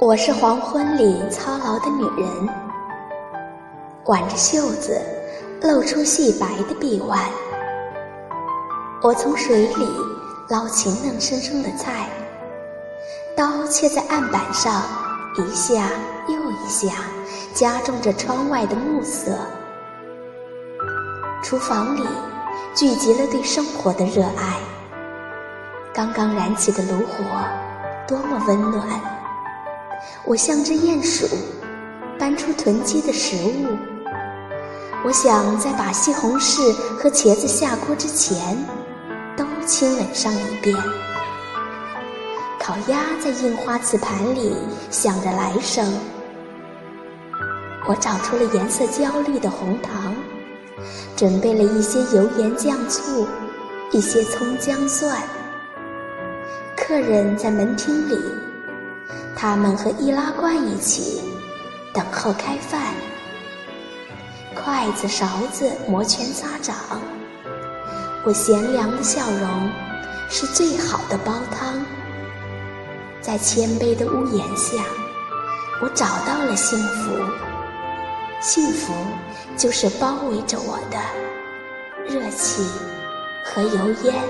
我是黄昏里操劳的女人，挽着袖子，露出细白的臂弯。我从水里捞起嫩生生的菜，刀切在案板上，一下又一下，加重着窗外的暮色。厨房里聚集了对生活的热爱，刚刚燃起的炉火，多么温暖。我像只鼹鼠，搬出囤积的食物。我想在把西红柿和茄子下锅之前，都亲吻上一遍。烤鸭在印花瓷盘里响着来声。我找出了颜色焦绿的红糖，准备了一些油盐酱醋，一些葱姜蒜。客人在门厅里。他们和易拉罐一起等候开饭，筷子勺子摩拳擦掌。我贤良的笑容是最好的煲汤。在谦卑的屋檐下，我找到了幸福。幸福就是包围着我的热气和油烟。